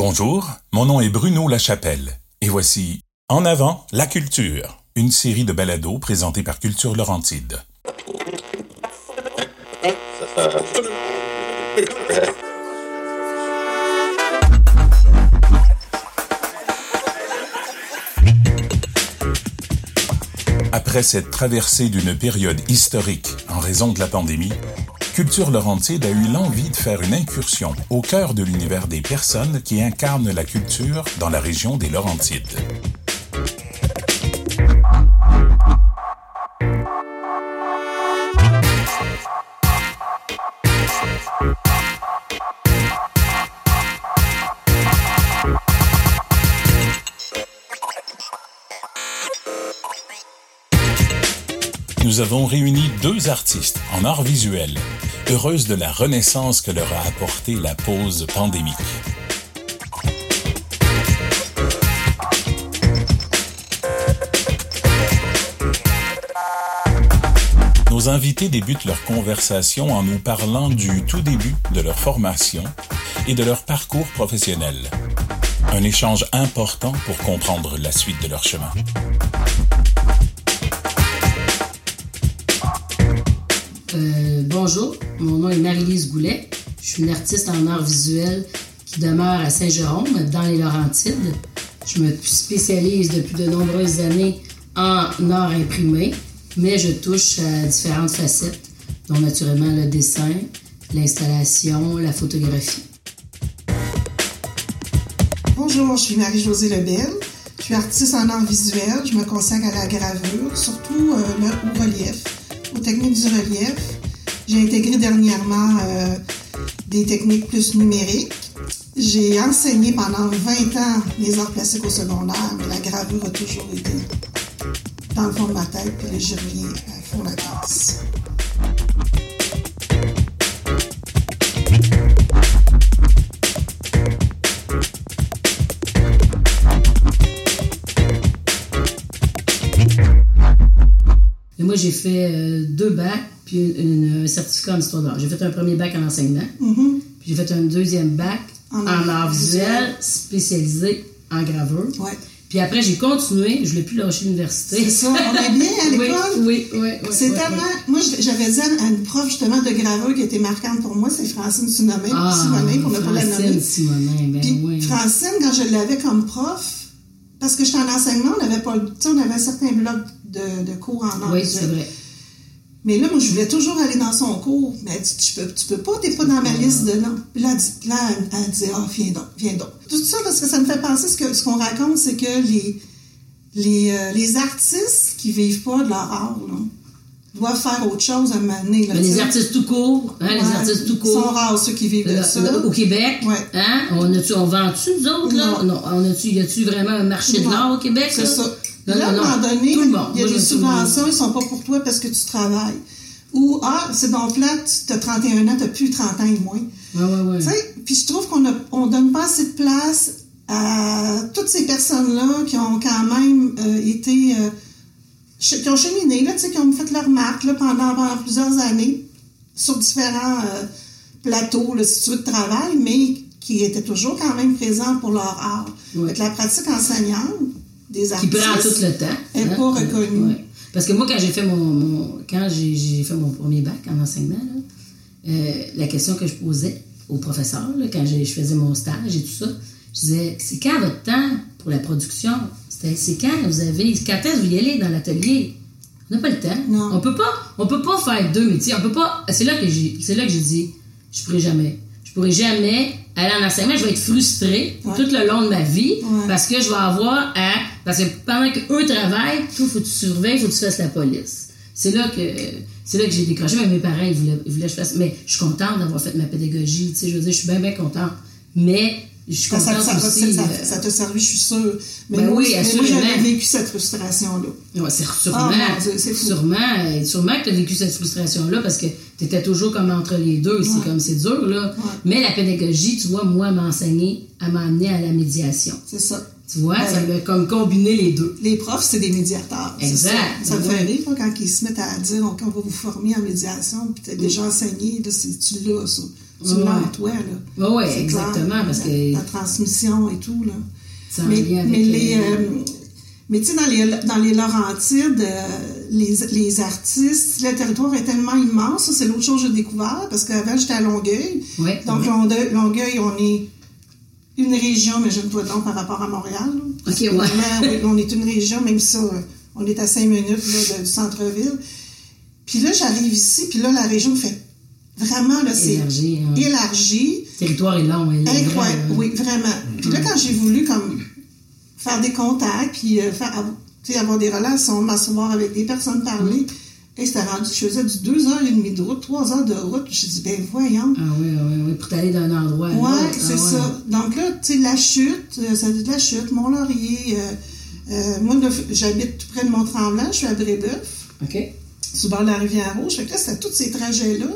Bonjour, mon nom est Bruno Lachapelle et voici En avant la culture, une série de balados présentés par Culture Laurentide. Après cette traversée d'une période historique en raison de la pandémie, Culture Laurentide a eu l'envie de faire une incursion au cœur de l'univers des personnes qui incarnent la culture dans la région des Laurentides. Nous avons réuni deux artistes en art visuel, heureuses de la renaissance que leur a apporté la pause pandémique. Nos invités débutent leur conversation en nous parlant du tout début de leur formation et de leur parcours professionnel. Un échange important pour comprendre la suite de leur chemin. Euh, bonjour, mon nom est Marie-Lise Goulet. Je suis une artiste en art visuel qui demeure à Saint-Jérôme, dans les Laurentides. Je me spécialise depuis de nombreuses années en art imprimé, mais je touche à différentes facettes, dont naturellement le dessin, l'installation, la photographie. Bonjour, je suis Marie-Josée Lebel. Je suis artiste en art visuel. Je me consacre à la gravure, surtout euh, le relief, aux techniques du relief. J'ai intégré dernièrement euh, des techniques plus numériques. J'ai enseigné pendant 20 ans les arts plastiques au secondaire, mais la gravure a toujours été dans le fond de ma tête, puis là, je reviens à fond la classe. J'ai fait euh, deux bacs, puis une- un certificat en histoire de l'art. J'ai fait un premier bac en enseignement, Mhm. puis j'ai fait un deuxième bac En en, art visuel, spécialisé en gravure. Ouais. Puis après, j'ai continué, je ne l'ai plus lâché l'université. C'est ça, on est bien à l'école. Oui, oui, oui. oui, C'est oui, tellement. oui. Moi, j'avais dit à une prof justement de graveur qui était marquante pour moi, c'est Francine Simonet, Ah, Simonet, pour ne pas la Francine nommer. Simonet, ben Puis oui. Francine, quand je l'avais comme prof, parce que j'étais en enseignement, on avait pas, le- tu sais, on avait un certain bloc de, de cours en art Oui, c'est vrai. Mais là, moi, je voulais toujours aller dans son cours. Mais elle dit, tu peux, tu peux pas, t'es pas dans ma liste de noms. Puis là, elle, dit, là, elle, elle dit, ah, viens donc, viens donc. Tout ça parce que ça me fait penser, ce que ce qu'on raconte, c'est que les, les, euh, les artistes qui vivent pas de leur art, là, doivent faire autre chose à un moment donné. là, Mais les artistes tout court, hein, les artistes tout Ils court. sont rares, ceux qui vivent de Là, ça. au Québec, Ouais. hein? On, a-tu, on vend-tu, nous autres, là? Non. Non. On a-tu, y a-tu vraiment un marché de l'art au Québec, C'est ça. Là, à un moment donné, il y a des subventions, ils sont pas pour toi parce que tu travailles. Ou, ah, c'est donc là, tu as 31 ans, tu n'as plus 30 ans et moins. Ouais, ouais, ouais. Tu sais, puis je trouve qu'on ne on donne pas assez de place à toutes ces personnes-là qui ont quand même euh, été, euh, qui ont cheminé, là, tu sais, qui ont fait leur marque là, pendant, pendant plusieurs années sur différents euh, plateaux, là, si tu veux, de travail, mais qui étaient toujours quand même présents pour leur art. Ouais. Fait que la pratique enseignante des Qui artistes prend tout le temps. est hein? pas reconnue. Ouais. Parce que moi, quand j'ai fait mon, mon- quand j'ai, j'ai fait mon premier bac en enseignement, là, euh, la question que je posais au professeur, là, quand j'ai- je faisais mon stage et tout ça, je disais, c'est quand votre temps pour la production? C'était, c'est quand vous avez, quand est-ce que vous y allez dans l'atelier? On n'a pas le temps. Non. On peut pas, on peut pas faire deux métiers. On peut pas, c'est là que j'ai, c'est là que j'ai dit, je pourrais jamais. Je pourrais jamais aller en enseignement. Je vais être frustrée Ouais. tout le long de ma vie Ouais. parce que je vais avoir à, parce que pendant qu'eux travaillent, toi, faut que tu surveilles, faut que tu fasses la police. C'est là que, c'est là que j'ai décroché. Mais mes parents, ils voulaient, ils voulaient que je fasse, mais je suis contente d'avoir fait ma pédagogie, tu sais, je veux dire, je suis bien, bien contente. Mais, je suis ça, contente ça, aussi. ça, euh, ça t'a servi, je suis sûre. Mais Ben moi, oui, mais moi, j'avais vécu cette frustration-là. Ouais, c'est sûrement, Ah, Dieu, c'est fou. sûrement, euh, sûrement que tu as vécu cette frustration-là parce que tu étais toujours comme entre les deux. C'est comme c'est dur, là. Ouais. Mais la pédagogie, tu vois, moi, m'a enseigné à m'amener à la médiation. C'est ça. Tu vois, ça m'a comme combiné les deux. Les profs, c'est des médiateurs. Exact. Ça, ça me fait rire, quand ils se mettent à dire on, on va vous former en médiation, puis t'as déjà enseigné, là, tu l'as, ça. Tu Ouais. l'as en toi, là. Oui, ouais, exactement, clair. parce La- que La transmission et tout, là. en Mais, lien avec mais les... euh, mais tu sais, dans les, dans les Laurentides, euh, les, les artistes, le territoire est tellement immense. Ça, c'est l'autre chose que j'ai découvert, parce qu'avant, j'étais à Longueuil. ouais, Donc, Longueuil, on est une région, mais je ne toi donc par rapport à Montréal. Ok, ouais. Vraiment, on est une région, même ça, on est à cinq minutes là, du centre-ville. Puis là, j'arrive ici, puis là, la région fait vraiment, là, c'est Élargi, hein. élargi. Le territoire est long, est Incroyable, hein. oui, vraiment. Puis là, quand j'ai voulu comme faire des contacts, puis euh, faire, avoir des relations, m'asseoir avec des personnes, parler, et c'était rendu, je faisais du deux heures et demie de route, trois heures de route. J'ai dit, ben voyons. Ah oui, oui, oui, pour t'aller d'un endroit à l'autre. Ouais, ah c'est ouais. ça. Donc là, tu sais, la chute, euh, ça dit de la chute, Mont-Laurier. euh, euh, moi, j'habite tout près de Mont-Tremblant, je suis à Brébeuf, OK. sur le bord de la rivière Rouge. Fait que là, c'était tous ces trajets-là,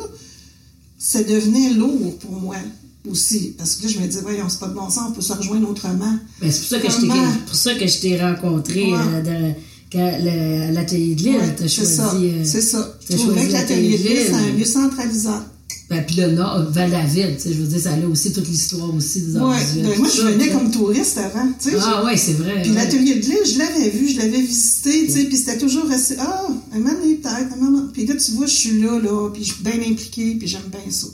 ça devenait lourd pour moi aussi. Parce que là, je me disais, voyons, c'est pas de bon sens, on peut se rejoindre autrement. Ben, c'est pour ça que je t'ai pour ça que je t'ai rencontré Ouais. euh, dans- l'atelier de l'île. Ouais, t'as c'est choisi. ça. euh, c'est ça. t'as Je trouvais choisi que l'atelier de l'île, c'est un lieu centralisant. Ben, puis le nord, Val-David, tu sais, je veux dire, ça a aussi toute l'histoire aussi des arts Ouais, visuels, ben, moi, je ça, venais comme touriste avant, tu sais. Ah ouais, c'est vrai. Puis ouais. l'atelier de l'île, je l'avais vu, je l'avais visité, tu sais, puis c'était toujours resté, ah, un moment donné, peut-être, un moment. Puis là, tu vois, je suis là, là, puis je suis bien impliquée, puis j'aime bien ça.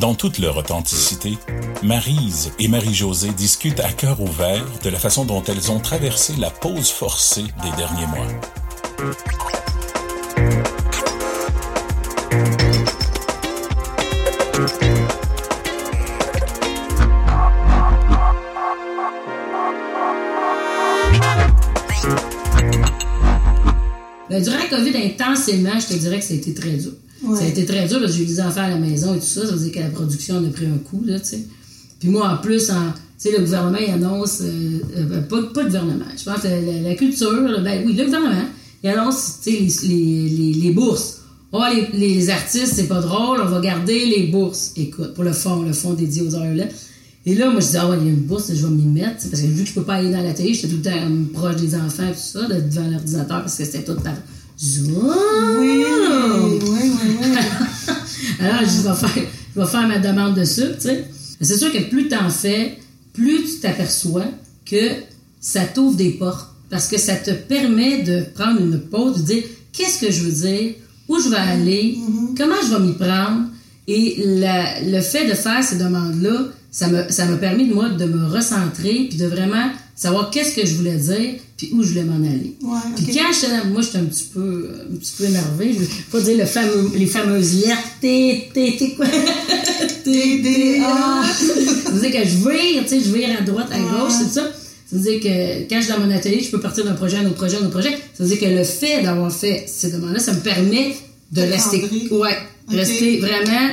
Dans toute leur authenticité, Marise et Marie-Josée discutent à cœur ouvert de la façon dont elles ont traversé la pause forcée des derniers mois. Ben, durant la COVID, intensément, je te dirais que ça a été très dur. Ouais. Ça a été très dur parce que j'ai eu des enfants à la maison et tout ça. Ça veut dire que la production a pris un coup, là, tu sais. Puis moi, en plus, en, le gouvernement, il annonce... euh, euh, pas, pas le gouvernement. Je pense que la, la culture, ben oui, le gouvernement, il annonce, tu sais, les, les, les, les bourses. Oh, les, les artistes, c'est pas drôle, on va garder les bourses. Écoute, pour le fond, le fond dédié aux heures là. Et là, moi, je dis, ah ouais, il y a une bourse, je vais m'y mettre, parce que vu que je peux pas aller dans la télé, j'étais tout le temps euh, proche des enfants et tout ça, de- devant l'ordinateur, parce que c'était tout par Zoom. Oui, oui, oui, oui. Alors, je vais faire, je vais faire ma demande de sucre, tu sais. C'est sûr que plus t'en fais, plus tu t'aperçois que ça t'ouvre des portes. Parce que ça te permet de prendre une pause, de dire qu'est-ce que je veux dire, où je vais aller, comment je vais m'y prendre? Et la- le fait de faire ces demandes-là, ça me, ça m'a permis, moi, de me recentrer, puis de vraiment savoir qu'est-ce que je voulais dire, puis où je voulais m'en aller. Ouais, Puis quand j'étais dans- moi, j'étais un petit peu, un petit peu énervée. Je vais pas dire le fameux, les fameuses lettres T, T, T, quoi? T, D, A. Ça veut dire que je vire, tu sais, je vire à droite, à gauche, c'est ça. Ça veut dire que quand je suis dans mon atelier, je peux partir d'un projet à un autre projet, à un autre projet. Ça veut dire que le fait d'avoir fait ces demandes-là, ça me permet de rester, ouais, rester vraiment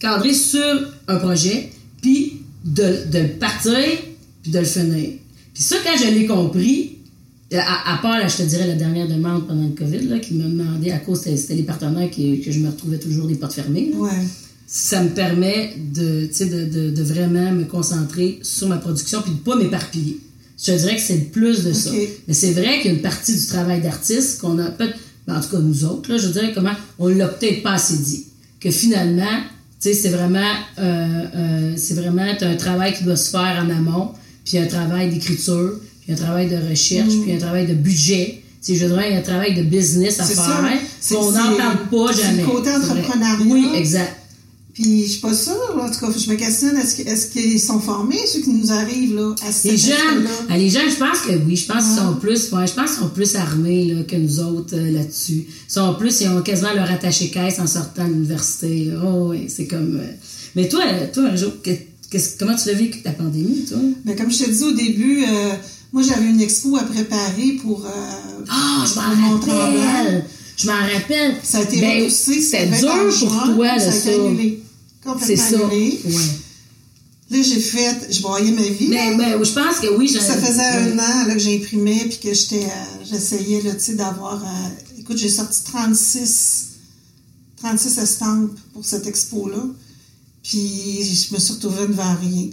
cadré sur un projet, puis de, de partir, puis de le finir. Puis ça, quand je l'ai compris, à, à part, là, je te dirais, la dernière demande pendant le COVID, là, qui m'a demandé, à cause, c'était les partenaires qui, que je me retrouvais toujours des portes fermées. là. Ouais. Ça me permet de, de, de, de vraiment me concentrer sur ma production puis de pas m'éparpiller. Je te dirais que c'est le plus de ça. Mais c'est vrai qu'il y a une partie du travail d'artiste qu'on a peut-être, ben, en tout cas nous autres, là, je dirais comment, on l'a peut-être pas assez dit. Que finalement, c'est vraiment, euh, euh, c'est vraiment un travail qui doit se faire en amont, puis un travail d'écriture, puis un travail de recherche, puis un travail de budget. Tu sais, je dirais, il y a un travail de business à Mm. C'est faire, ça. C'est- qu'on c'est- n'en parle pas c'est le jamais. côté C'est vrai. entrepreneuriat. Oui, exact. Puis je suis pas sûre, en tout cas, je me questionne, est-ce que- est-ce qu'ils sont formés, ceux qui nous arrivent, là, à cette Les jeunes, ah, les jeunes, je pense que oui, je pense qu'ils sont plus, ouais, je pense qu'ils sont plus armés là, que nous autres euh, là-dessus. Ils sont plus, ils ont quasiment leur attaché caisse en sortant de l'université. là. Oh oui, c'est comme. euh, Mais toi, toi, un jour, comment tu l'as vécu ta pandémie, toi? Mais comme je te dis au début, euh, moi j'avais une expo à préparer pour. euh, Ah, je m'en rappelle. Je m'en rappelle. Ça a été Ben, repoussé, C'était dur pour juin, toi, là, ça a ça. été annulé. C'est Complètement ça. annulé. Ouais. Là, j'ai fait, je broyais ma vie. Mais, là. mais je pense que oui. Ça faisait ouais. un an là, que j'imprimais puis que j'étais, euh, j'essayais là, tu sais, d'avoir. écoute, j'ai sorti 36, 36 estampes pour cette expo-là. Puis je me suis retrouvée devant rien.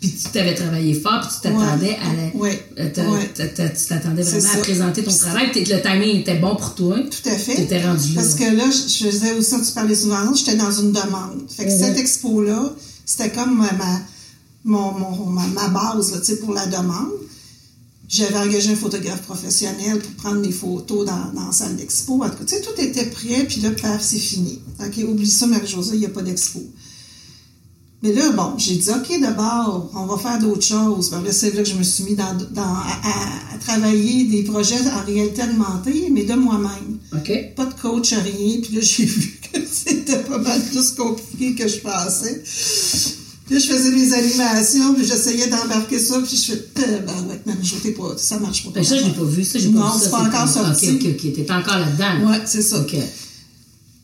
Puis tu t'avais travaillé fort, puis tu t'attendais à la... Ouais. euh, Ouais. Tu t'attendais vraiment à présenter ton travail. Le timing était bon pour toi. Tout à fait. T'étais rendu là. Parce que là, je faisais aussi, tu parlais souvent, j'étais dans une demande. Fait que cette expo-là, c'était comme ma, mon, mon- ma, ma base là, tu pour la demande. J'avais engagé un photographe professionnel pour prendre mes photos dans, dans la salle d'expo. En tout cas, tu sais, tout était prêt, puis là, paf, c'est fini. OK, oublie ça, Marie-Josée, il n'y a pas d'expo. Mais là, bon, j'ai dit, OK, d'abord, on va faire d'autres choses. Ben là, c'est là que je me suis mis dans, dans- à, à- à travailler des projets en réalité augmentée, mais de moi-même OK? pas de coach, rien. Puis là, j'ai vu que c'était pas mal plus compliqué que je pensais. Puis je faisais des animations, puis j'essayais d'embarquer ça, puis je fais, euh, ben ouais, mais je pas, ça marche pas. Ben, ça, je l'ai pas vu. Ça, j'ai pas Non, vu ça. c'est pas encore sorti. OK, OK, OK. T'es encore là-dedans. Ouais, c'est ça. OK.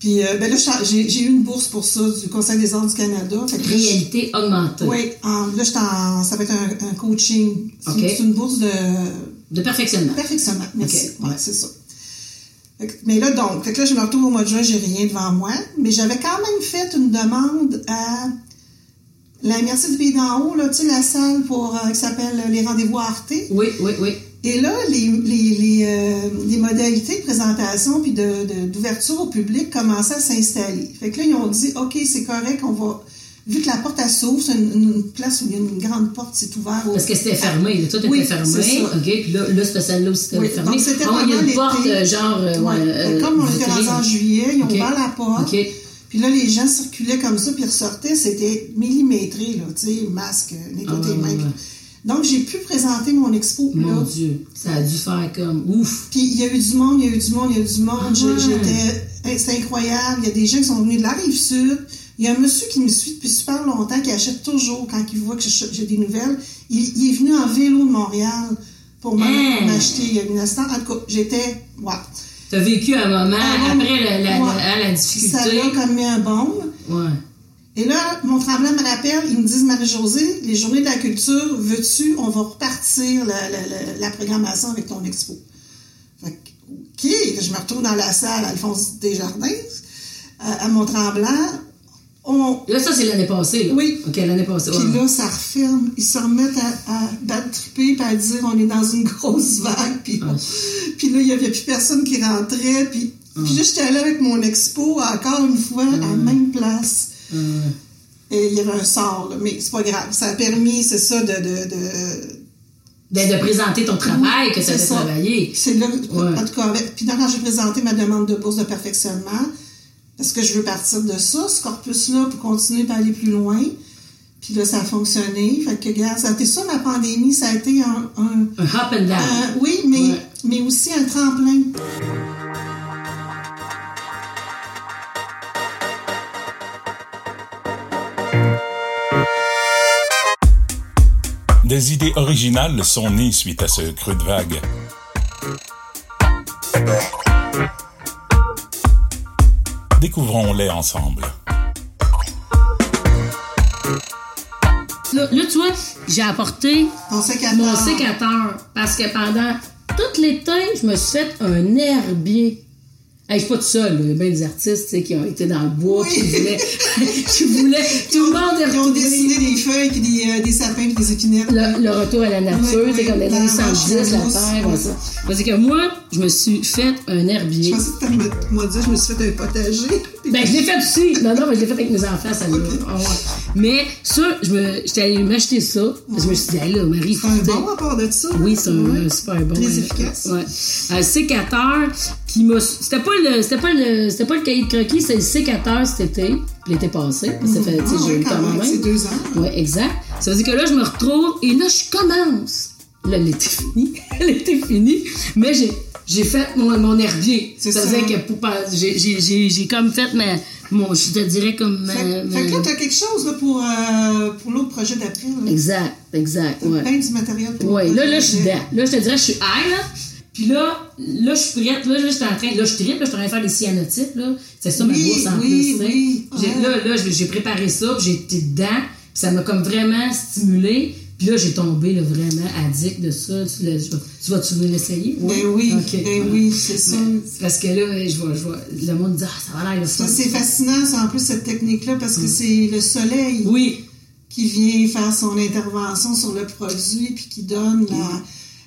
Puis euh, ben là, j'ai eu une bourse pour ça du Conseil des arts du Canada. Fait que là, je- Réalité augmentée. Oui, en- là, j'étais en, ça va être un, un coaching. C'est une- c'est une bourse de De perfectionnement. Perfectionnement, merci. Ouais, c'est ça. Mais là, donc, fait que là, je me retrouve au mois de juin, j'ai rien devant moi, mais j'avais quand même fait une demande à la Merci du Pays d'en haut, là, tu sais, la salle pour, euh, qui s'appelle Les Rendez-vous à Arte. Oui, oui, oui. Et là, les, les, les, euh, les modalités de présentation puis de, de- d'ouverture au public commençaient à s'installer. Fait que là, ils ont dit, OK, c'est correct, on va... Vu que la porte, s'ouvre, c'est une, une place où il y a une grande porte, c'est ouvert. au- Parce que c'était fermé. Là. Tout était Oui, fermé. OK. Puis là, là cette salle-là aussi était Oui, fermée. donc c'était Ah, il y a une porte, euh, genre. euh, Ouais. euh, Comme on était rendu en juillet, ils ont ouvert la porte. Puis là, les gens circulaient comme ça, puis ressortaient, c'était millimétré, là, tu sais, masque, nettoie Ah, ouais, mains. ouais. Donc, j'ai pu présenter mon expo, Mon là. Dieu. Ça a dû faire comme ouf. Puis il y a eu du monde, il y a eu du monde, il y a eu du monde. Ah. J'étais, c'était incroyable. Il y a des gens qui sont venus de la rive sud. Il y a un monsieur qui me suit depuis super longtemps, qui achète toujours quand il voit que j'ai des nouvelles. Il, il est venu en vélo de Montréal pour Hein? m'acheter. Il y a un instant. En tout cas, j'étais, ouais. T'as vécu un moment moment- après la, la, Ouais. la, la Ça difficulté? l'a comme mis un bombe. Ouais. Et là, mon tremblant me rappelle, ils me disent, Marie-Josée, les journées de la culture, veux-tu, on va repartir la, la, la, la programmation avec ton expo. Fait que, OK, je me retrouve dans la salle Alphonse Desjardins, à, à Mont-Tremblant. On, Là, ça, c'est l'année passée. Là. Oui. OK, l'année passée. puis ouais. là, ça referme. Ils se remettent à, à battre triper puis à dire on est dans une grosse vague. Puis, Ah. puis là, il n'y avait plus personne qui rentrait. Puis, Ah. puis là, j'étais là avec mon expo, encore une fois, à la même place. Euh, Et il y avait un sort, là, mais c'est pas grave. Ça a permis, c'est ça, de. de, de... de, de présenter ton travail que tu ça. travaillé. C'est là, Ouais. en tout cas, puis quand j'ai présenté ma demande de bourse de perfectionnement, parce que je veux partir de ça, ce corpus-là, pour continuer à aller plus loin. Puis là, ça a fonctionné. Fait que, regarde, ça a été ça, ma pandémie, ça a été un. un- Un hop and down. un- oui, mais, Ouais. mais aussi un tremplin. Des idées originales sont nées suite à ce creux de vague. Découvrons-les ensemble. Là, là, tu vois, j'ai apporté Ton sécateur. mon sécateur parce que pendant tout l'été, je me suis fait un herbier. Hey, je suis pas tout seul, il y a bien des artistes qui ont été dans le bois, Oui. qui voulaient, qui voulaient, tout le monde est Ils ont dessiné des feuilles, puis des, euh, des sapins, puis des épinettes. Le, le retour à la nature, Oui, tu sais, oui, comme les années vache, 70, la terre, oui. ça. Parce que moi, je me suis fait un Je herbier. pensais que tu m'as dit, je me suis fait un potager. Ben, je l'ai fait aussi. Non, non, mais je l'ai fait avec mes enfants, ça Mais ça, je me, j'étais allée m'acheter ça. Je me suis dit, hey, là, Marie, C'est un bon à part de ça. Oui, c'est un Ouais. super bon. Très euh, efficace. Ouais. Un sécateur qui m'a. C'était pas le, c'était pas le, c'était pas le cahier de croquis, c'est le sécateur cet été, l'été passé. Ça fait, tu sais, Ah, j'ai eu quand même, c'est deux ans. Ouais, exact. Ça veut dire que là, je me retrouve et là, je commence. Là, l'été fini. l'été fini. Mais j'ai, j'ai fait mon, mon herbier. C'est ça. veut ça. dire que pour, pas- j'ai, j'ai, j'ai, j'ai comme fait ma, mon, je te dirais comme Fait, ma- fait que là, t'as quelque chose là, pour, euh, pour l'autre projet d'après. Exact, exact, T'as ouais. plein du matériel pour le là, là, je suis dedans. Là, je te dirais, je suis high, là. Puis là, là, je suis prête. Là, j'étais en train. Là, je tripe, là, je suis en train de faire des cyanotypes, là. C'est ça, ma Oui, bourse en oui, plus, oui, ouais. Là, là, j'ai préparé ça, j'ai été dedans. Puis ça m'a comme vraiment stimulé. Puis là, j'ai tombé, là, vraiment addict de ça. Tu, l'as- tu vas- tu vas-tu veux l'essayer? Ben oui, Ok. ben oui, c'est ça. Parce que là, je vois, je vois, le monde dit, ah, ça va l'air le C'est fascinant, ça, en plus, cette technique-là, parce que c'est le soleil Oui, qui vient faire son intervention sur le produit, puis qui donne la...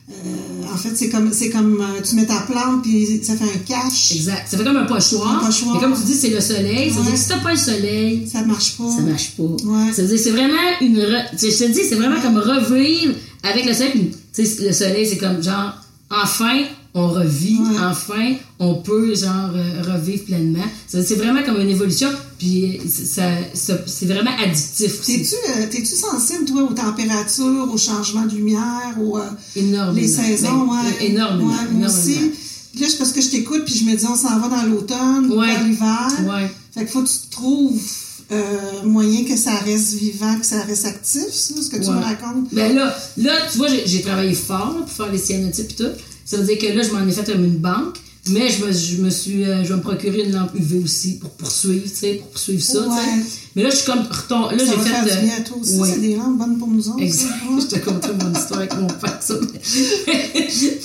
euh, en fait, c'est comme, c'est comme euh, tu mets ta plante, puis ça fait un cache. Exact. Ça fait comme un pochoir. Un pochoir. Et comme tu dis, c'est le soleil. Ça veut Ouais. dire que si t'as pas le soleil, Ça marche pas. ça marche pas. Ouais. Ça veut dire que c'est vraiment une. re- Je te dis, c'est vraiment comme revivre avec le soleil. Tu sais, le soleil, c'est comme genre, enfin, on revit. Ouais. Enfin, on peut, genre, euh, revivre pleinement. C'est vraiment comme une évolution. Puis, ça, ça- c'est vraiment addictif. T'es-tu, euh, t'es-tu sensible, toi, aux températures, aux changements de lumière, aux, euh, Énormément. les saisons, Ben, ouais. Énormément. Ouais, moi énormément. aussi. Puis là, c'est parce que je t'écoute, puis je me dis, on s'en va dans l'automne, Ouais. vers l'hiver. Ouais. Fait qu'il faut que tu trouves euh, moyen que ça reste vivant, que ça reste actif, ça, ce que tu me racontes. Ben là, là, tu vois, j'ai, j'ai travaillé fort là, pour faire les cyanotypes et tout. Ça veut dire que là, je m'en ai fait comme une banque. Mais je me, je me suis, euh, je vais me procurer une lampe UV aussi pour poursuivre, tu sais, pour poursuivre ça, tu sais. Ouais. Mais là, je suis comme Là, j'ai fait. faire du euh, bien à toi aussi. ouais. C'est des lampes bonnes pour nous autres. Exact. ça. Ouais. Je te conterai mon histoire avec mon père, ça.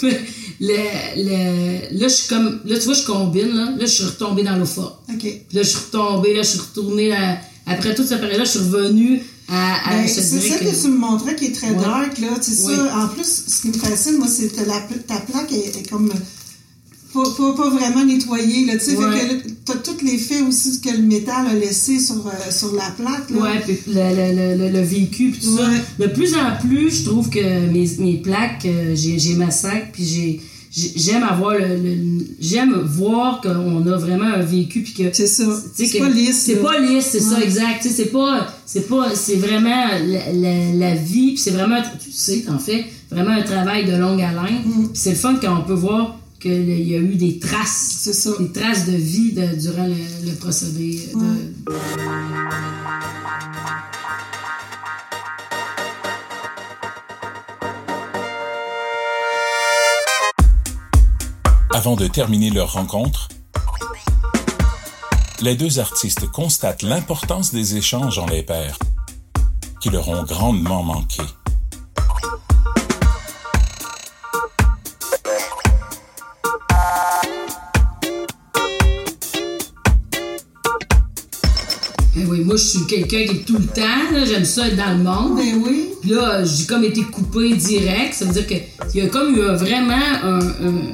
Mais le, le, là, je suis comme. Là, tu vois, je combine, là. Là, je suis retombée dans l'eau forte. OK. Puis là, je suis retombée, là, je suis retournée. à- après toute cette période-là, je suis revenue à. à Ben, c'est ça que... tu me montrais qui est très Ouais. dark, là. C'est Oui. ça. En plus, ce qui me fascine, moi, c'est que la, ta plaque est, est comme pas, pas, pas vraiment nettoyée, là. Tu sais, Ouais. t'as tout l'effet aussi que le métal a laissé sur, euh, sur la plaque, là. Ouais, puis le, le, le, le vécu, puis tout ça. De plus en plus, je trouve que mes, mes plaques, euh, j'ai, j'ai ma sac, puis j'ai- j'aime avoir le, le- j'aime voir qu'on a vraiment un vécu, puis que C'est ça. C'est pas lisse. C'est pas lisse, c'est ça, exact. C'est pas, c'est pas, c'est vraiment la, la, la vie, puis c'est vraiment, tu sais, en fait, vraiment un travail de longue haleine. Mm. C'est le fun quand on peut voir qu'il y a eu des traces, C'est ça. des traces de vie de- durant le, le procédé. de- Avant de terminer leur rencontre, les deux artistes constatent l'importance des échanges en les pairs, qui leur ont grandement manqué. Ben oui, moi, je suis quelqu'un qui est tout le temps, j'aime ça être dans le monde. Ben oui. Puis là, j'ai comme été coupé direct. Ça veut dire qu'il y a comme eu vraiment un, un-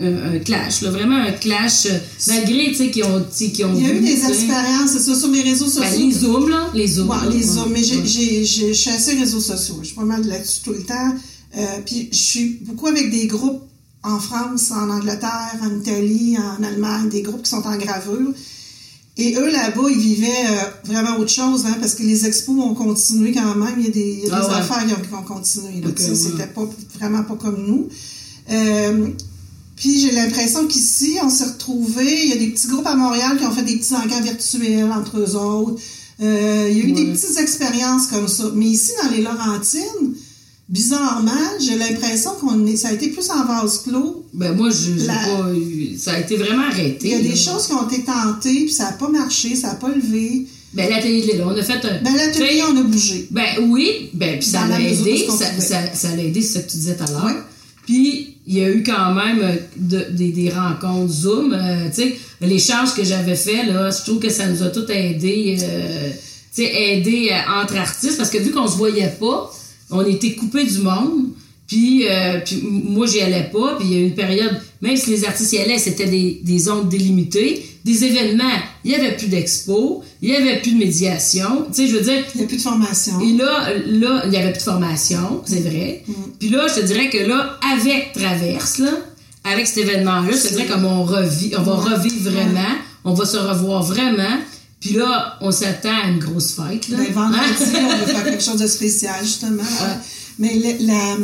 un- un clash, là, vraiment un clash, euh, malgré, qu'ils ont, qu'ils ont Il y a eu des expériences, c'est ça, sur les réseaux sociaux. Ben, les zooms, là, les zooms. Ouais, là, les hommes, mais j'ai, Ouais. j'ai, j'ai- je suis assez réseaux sociaux. Je suis pas mal là-dessus tout le temps. Euh, puis je suis beaucoup avec des groupes en France, en Angleterre, en Italie, en Allemagne, des groupes qui sont en gravure. Et eux, là-bas, ils vivaient euh, vraiment autre chose, hein, parce que les expos ont continué quand même. Il y a des, il y a Ah ouais. affaires qui ont, qui ont continué. Là, Ok, tu sais, ouais. C'était pas, vraiment pas comme nous. Euh, puis j'ai l'impression qu'ici, on s'est retrouvés. Il y a des petits groupes à Montréal qui ont fait des petits encans virtuels entre eux autres. Euh, il y a eu des petites expériences comme ça. Mais ici, dans les Laurentines, bizarrement, j'ai l'impression qu'on est, ça a été plus en vase clos. Ben, moi, je, La- pas eu- ça a été vraiment arrêté. Il y a des là. choses qui ont été tentées, puis ça n'a pas marché, ça n'a pas levé. Ben, l'atelier Léla, on a fait un. Ben, l'atelier, on a bougé. Ben oui, ben puis ça la aidé, ce ça, pouvait. ça, ça l'a aidé, c'est ça que tu disais tout à l'heure. Puis il y a eu quand même euh, de- des, rencontres Zoom, euh, tu sais, l'échange que j'avais fait là, je trouve que ça nous a tout aidé, euh, tu sais, aidé euh, entre artistes parce que vu qu'on se voyait pas, on était coupés du monde. Puis, euh, puis moi, j'y allais pas. Puis il y a eu une période, même si les artistes y allaient, c'était des, des zones délimitées. Des événements, il y avait plus d'expo, il y avait plus de médiation. Tu sais, je veux dire, Il n'y a plus de formation. et là, là, il n'y avait plus de formation, c'est vrai. Puis là, je te dirais que là, avec Traverse, là, avec cet événement-là, je te dirais comme on revit, on va Ouais. revivre vraiment, on va se revoir vraiment. Puis là, on s'attend à une grosse fête. Là. Ben, vendredi, Hein? on va faire quelque chose de spécial, justement. Mais le- la-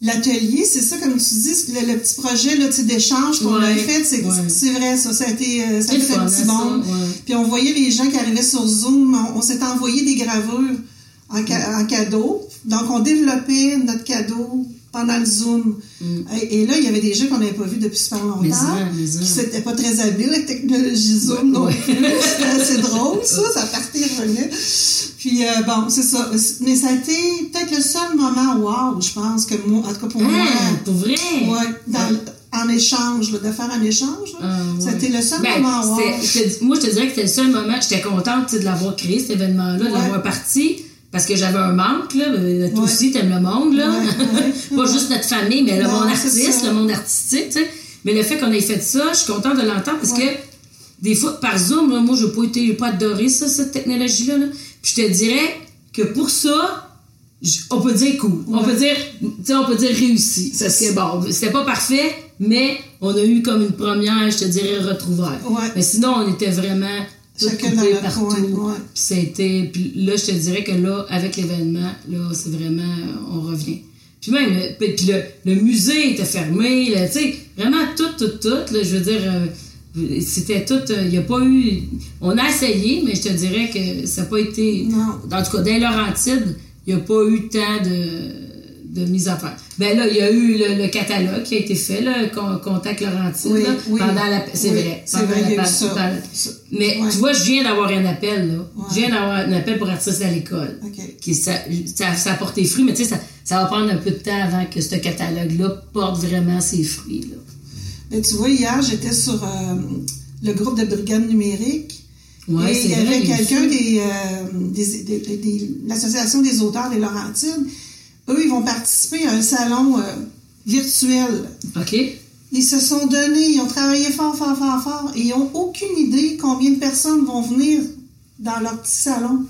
l'atelier, c'est ça, comme tu dis, le, le petit projet là, d'échange qu'on Ouais, a fait, c'est ouais. c'est vrai, ça. Ça a été, euh, ça a fait un petit ouais. Puis on voyait les gens qui arrivaient sur Zoom. On, on s'était envoyé des gravures en, ca- en cadeau. Donc, on développait notre cadeau pendant le Zoom. Et, et là, il y avait des gens qu'on n'avait pas vus depuis super longtemps. Mm. Mais ça, mais ça. Puis c'était pas très habile, la technologie Zoom non plus. C'était assez drôle, ça. Ça partait et revenait. Puis, euh, bon, c'est ça. Mais ça a été peut-être le seul moment wow, je pense, que moi, en tout cas pour moi, Hein, pour vrai? ouais, dans, en échange, là, de faire un échange. là. Ah, ouais. C'était le seul Ben, moment wow. moi, je te dirais que c'était le seul moment, j'étais contente de l'avoir créé, cet événement-là, de l'avoir parti. Parce que j'avais un manque, là. Euh, toi Ouais. aussi, t'aimes le monde, là. Ouais, ouais. pas juste notre famille, mais le monde c'est artiste, le monde artistique, tu sais. Mais le fait qu'on ait fait ça, je suis contente de l'entendre parce que des fois, par Zoom, là, moi, je n'ai pas été, j'ai pas adoré ça, cette technologie-là. là. Puis je te dirais que pour ça, on peut dire cool. On peut dire, tu sais, on peut dire réussi. C'est ça. bon, c'était pas parfait, mais on a eu comme une première, je te dirais, retrouvaille. Ouais. Mais sinon, on était vraiment Chacun dans notre coin, ouais. Puis là, je te dirais que là, avec l'événement, là, c'est vraiment, on revient. Puis même, le- puis le, le musée était fermé, tu sais, vraiment tout, tout, tout, là, je veux dire, euh, c'était tout, euh, il n'y a pas eu, on a essayé, mais je te dirais que ça n'a pas été, Non. en tout cas, dans les Laurentides, il n'y a pas eu tant de, de mise en place. Ben là, il y a eu le, le catalogue qui a été fait, là, Con- Contact Laurentide, Oui, là, oui. pendant la, c'est Oui, vrai, c'est vrai, la ça. mais Ouais. tu vois, je viens d'avoir un appel, là. Ouais. Je viens d'avoir un appel pour artistes à l'école. OK. Qui, ça, ça, ça a porté fruit, mais tu sais, ça, ça va prendre un peu de temps avant que ce catalogue-là porte vraiment ses fruits. Là. Mais tu vois, hier, j'étais sur euh, le groupe de brigade numérique. Ouais, et c'est il y vrai, avait quelqu'un des, euh, des, des- des- des- l'Association des auteurs des Laurentides. Eux, ils vont participer à un salon euh, virtuel. OK? Ils se sont donnés, ils ont travaillé fort, fort, fort, fort, et ils n'ont aucune idée combien de personnes vont venir dans leur petit salon.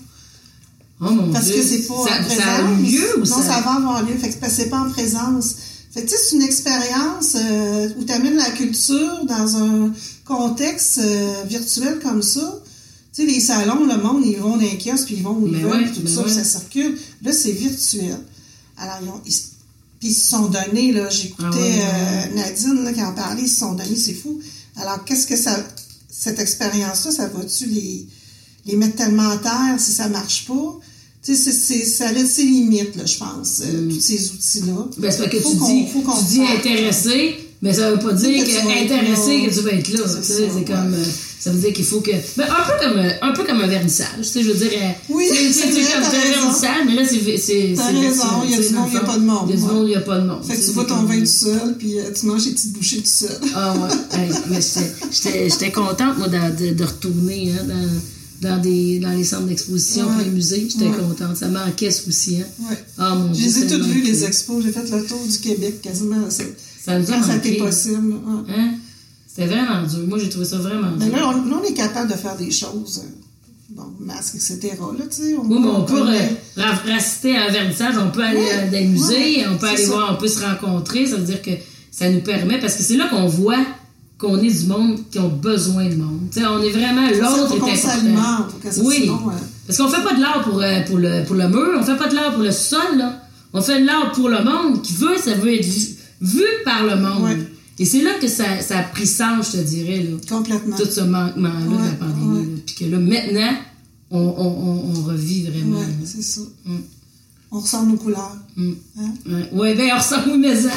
Oh mon Parce Dieu. que c'est pas en ça, présence. ça a eu lieu ou non, ça... ça va avoir lieu. Fait que c'est pas en présence. Fait que tu sais, c'est une expérience euh, où tu amènes la culture dans un contexte euh, virtuel comme ça. Tu sais, les salons, le monde, ils vont dans les kiosques, puis ils vont où ils veulent, ouais, tout ça, ouais. ça circule. Là, c'est virtuel. Alors, ils ont... ils puis ils se sont donnés, là, j'écoutais Ah ouais, ouais, euh, Nadine là, qui en parlait, ils se sont donnés, c'est fou. Alors, qu'est-ce que ça... Cette expérience-là, ça va-tu les, les mettre tellement à terre si ça marche pas? Tu sais, c'est- c'est- ça laisse ses limites, là, je pense, euh, Mm. tous ces outils-là. Ben, c'est parce que Faut tu qu'on- dis, faut qu'on tu dis intéressé, mais ça veut pas dire que que intéressé que tu vas être là. C'est tu sais, ça, C'est ouais. comme, euh, ça veut dire qu'il faut que, ben, un peu comme, euh, un peu comme un vernissage. Tu sais, je veux dire, euh, Oui, c'est comme un vernissage, mais là, c'est, c'est, T'as raison, il y a du dans monde, il y a pas de monde, Il y a du monde, il y a pas de monde. Fait que tu bois ton vin tout seul, puis euh, tu manges tes petites bouchées tout seul. Ah ouais, mais j'étais- contente, moi, de, retourner hein, dans, dans, des, dans les centres d'exposition, puis les musées. J'étais contente. Ça manquait, ce aussi. Hein. Ouais. Ah mon Je Dieu. les ai ça toutes vues, les expos. J'ai fait le tour du Québec quasiment. Ça, Ça ça possible. Hein? C'était vraiment dur. Moi, j'ai trouvé ça vraiment Mais dur. là, on, on est capable de faire des choses. euh, Bon, masque, etc. Là, tu sais. Oui, mais on peut rassister à un vernissage, on peut aller Ouais, dans les musées, ouais, on peut aller ça. voir, on peut se rencontrer. Ça veut dire que ça nous permet, parce que c'est là qu'on voit qu'on est du monde qui ont besoin de monde. On est vraiment l'autre est important. pour que ça, Oui. sinon, euh, Parce qu'on fait pas de l'art pour, euh, pour, le, pour le mur, on fait pas de l'art pour le sol, là. On fait de l'art pour le monde. Qui veut, ça veut être vu, vu par le monde. Ouais. Et c'est là que ça, ça a pris sens, je te dirais, là. complètement. Tout ce manquement-là de la pandémie. ouais. Puis que là, maintenant, on, on, on, on revit vraiment. Ouais, c'est ça. Mm. On ressent nos couleurs. Mm. Hein? Ouais, ben on ressent oui, mais ça.